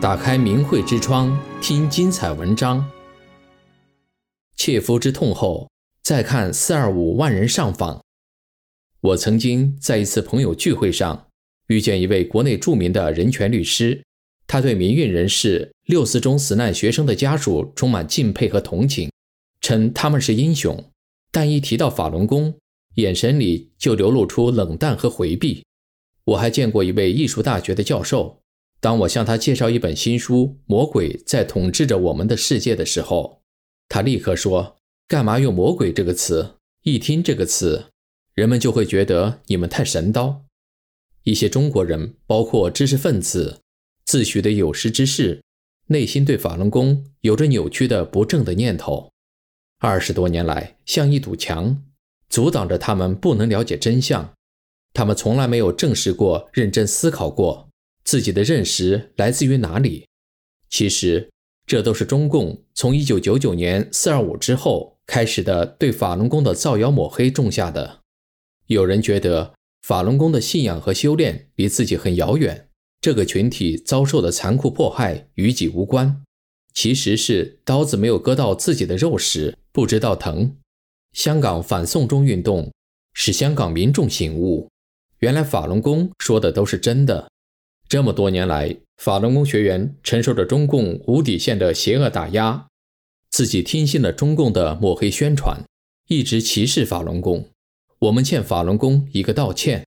打开明慧之窗，听精彩文章。切肤之痛后，再看四二五万人上访。我曾经在一次朋友聚会上遇见一位国内著名的人权律师，他对民运人士、六四中死难学生的家属充满敬佩和同情，称他们是英雄。但一提到法轮功，眼神里就流露出冷淡和回避。我还见过一位艺术大学的教授，当我向他介绍一本新书《魔鬼在统治着我们的世界》的时候，他立刻说：“干嘛用‘魔鬼’这个词？一听这个词，人们就会觉得你们太神叨。”一些中国人，包括知识分子，自诩的有识之士，内心对法轮功有着扭曲的不正的念头，二十多年来像一堵墙，阻挡着他们不能了解真相。他们从来没有正视过、认真思考过自己的认识来自于哪里。其实，这都是中共从一九九九年四二五之后开始的对法轮功的造谣抹黑种下的。有人觉得法轮功的信仰和修炼离自己很遥远，这个群体遭受的残酷迫害与己无关。其实是刀子没有割到自己的肉时，不知道疼。香港反送中运动使香港民众醒悟。原来法轮功说的都是真的。这么多年来，法轮功学员承受着中共无底线的邪恶打压，自己听信了中共的抹黑宣传，一直歧视法轮功。我们欠法轮功一个道歉。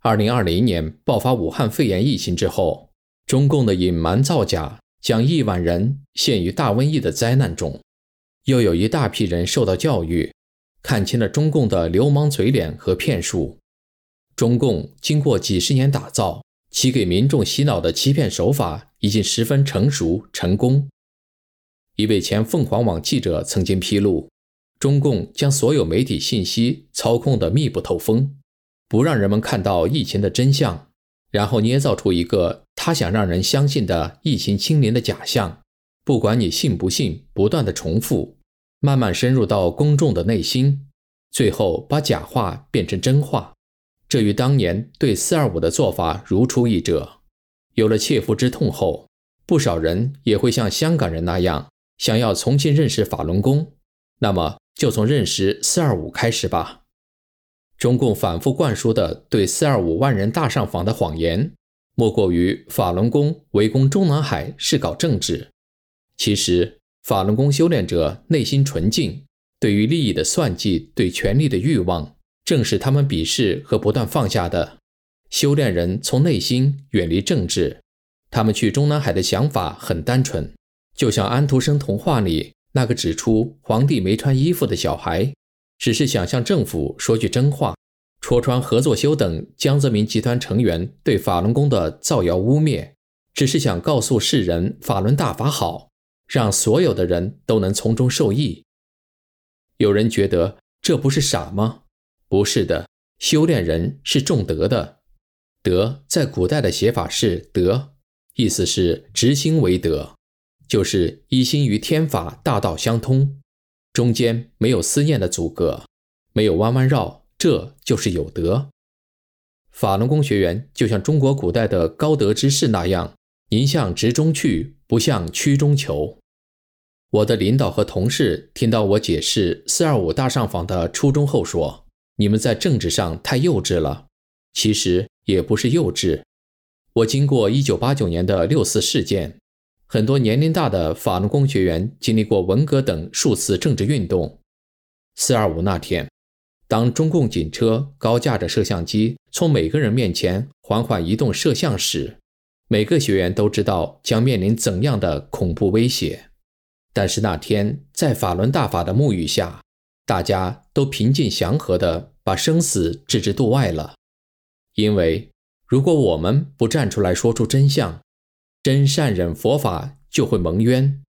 二零二零年爆发武汉肺炎疫情之后，中共的隐瞒造假，将亿万人陷于大瘟疫的灾难中。又有一大批人受到教育，看清了中共的流氓嘴脸和骗术。中共经过几十年打造，其给民众洗脑的欺骗手法已经十分成熟成功。一位前凤凰网记者曾经披露，中共将所有媒体信息操控得密不透风，不让人们看到疫情的真相，然后捏造出一个他想让人相信的疫情清零的假象。不管你信不信，不断的重复，慢慢深入到公众的内心，最后把假话变成真话。这与当年对四二五的做法如出一辙。有了切肤之痛后，不少人也会像香港人那样，想要重新认识法轮功。那么，就从认识四二五开始吧。中共反复灌输的对四二五万人大上访的谎言，莫过于法轮功围攻中南海是搞政治。其实，法轮功修炼者内心纯净，对于利益的算计，对权力的欲望。正是他们鄙视和不断放下的修炼人，从内心远离政治。他们去中南海的想法很单纯，就像安徒生童话里那个指出皇帝没穿衣服的小孩，只是想向政府说句真话，戳穿合作修等江泽民集团成员对法轮功的造谣污蔑，只是想告诉世人法轮大法好，让所有的人都能从中受益。有人觉得这不是傻吗？不是的，修炼人是重德的。德在古代的写法是德，意思是直心为德，就是一心与天法大道相通，中间没有思念的阻隔，没有弯弯绕，这就是有德。法轮功学员就像中国古代的高德之士那样，您向直中去，不向曲中求。我的领导和同事听到我解释四二五大上访的初衷后说。你们在政治上太幼稚了，其实也不是幼稚。我经过一九八九年的六四事件，很多年龄大的法轮功学员经历过文革等数次政治运动。四二五那天，当中共警车高架着摄像机从每个人面前缓缓移动摄像时，每个学员都知道将面临怎样的恐怖威胁。但是那天在法轮大法的沐浴下，大家都平静祥和地把生死置之度外了，因为如果我们不站出来说出真相，真善忍佛法就会蒙冤，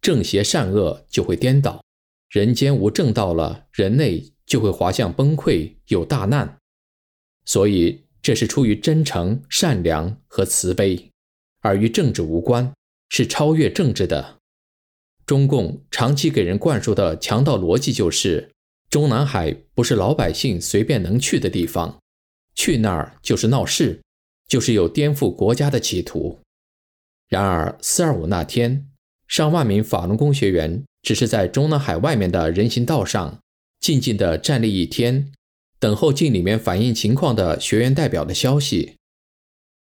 正邪善恶就会颠倒，人间无正道了，人类就会滑向崩溃，有大难。所以这是出于真诚、善良和慈悲，而与政治无关，是超越政治的。中共长期给人灌输的强盗逻辑就是：中南海不是老百姓随便能去的地方，去那儿就是闹事，就是有颠覆国家的企图。然而四二五那天，上万名法轮功学员只是在中南海外面的人行道上静静地站立一天，等候进里面反映情况的学员代表的消息。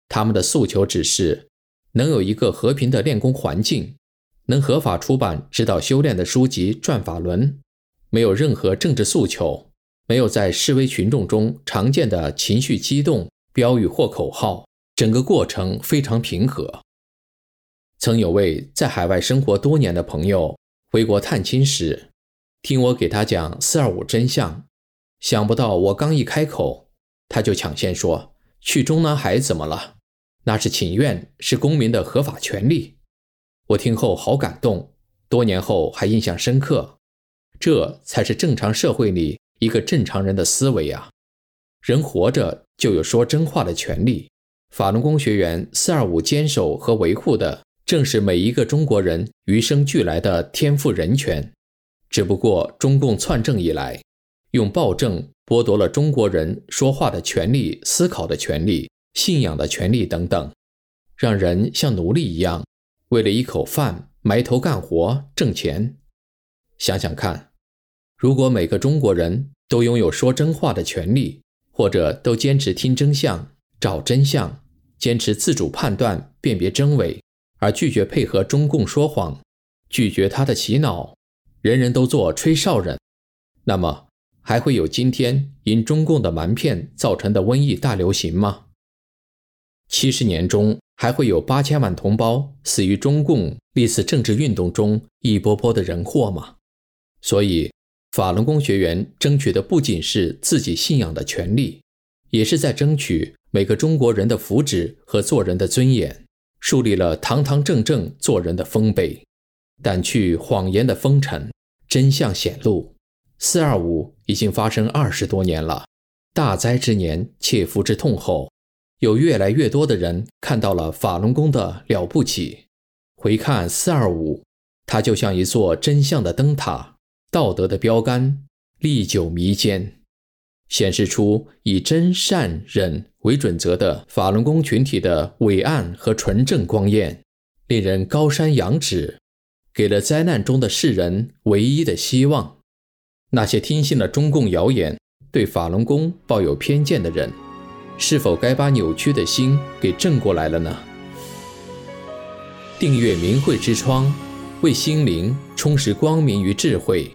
他们的诉求只是能有一个和平的练功环境，能合法出版指导修炼的书籍《转法轮》，没有任何政治诉求，没有在示威群众中常见的情绪激动、标语或口号，整个过程非常平和。曾有位在海外生活多年的朋友回国探亲时，听我给他讲“四二五”真相，想不到我刚一开口，他就抢先说：“去中南海怎么了？那是请愿，是公民的合法权利。”我听后好感动，多年后还印象深刻。这才是正常社会里一个正常人的思维啊！人活着就有说真话的权利。法轮功学员“四二五”坚守和维护的。正是每一个中国人与生俱来的天赋人权，只不过中共篡政以来，用暴政剥夺了中国人说话的权利、思考的权利、信仰的权利等等，让人像奴隶一样，为了一口饭埋头干活挣钱。想想看，如果每个中国人都拥有说真话的权利，或者都坚持听真相、找真相，坚持自主判断、辨别真伪。而拒绝配合中共说谎，拒绝他的洗脑，人人都做吹哨人，那么还会有今天因中共的瞒骗造成的瘟疫大流行吗？七十年中还会有八千万同胞死于中共历次政治运动中一波波的人祸吗？所以，法轮功学员争取的不仅是自己信仰的权利，也是在争取每个中国人的福祉和做人的尊严。树立了堂堂正正做人的丰碑，掸去谎言的风尘，真相显露。四二五已经发生二十多年了，大灾之年，切肤之痛后，有越来越多的人看到了法轮功的了不起。回看四二五，它就像一座真相的灯塔，道德的标杆，历久弥坚。显示出以真善忍为准则的法轮功群体的伟岸和纯正光焰，令人高山仰止，给了灾难中的世人唯一的希望。那些听信了中共谣言、对法轮功抱有偏见的人，是否该把扭曲的心给正过来了呢？订阅明慧之窗，为心灵充实光明与智慧。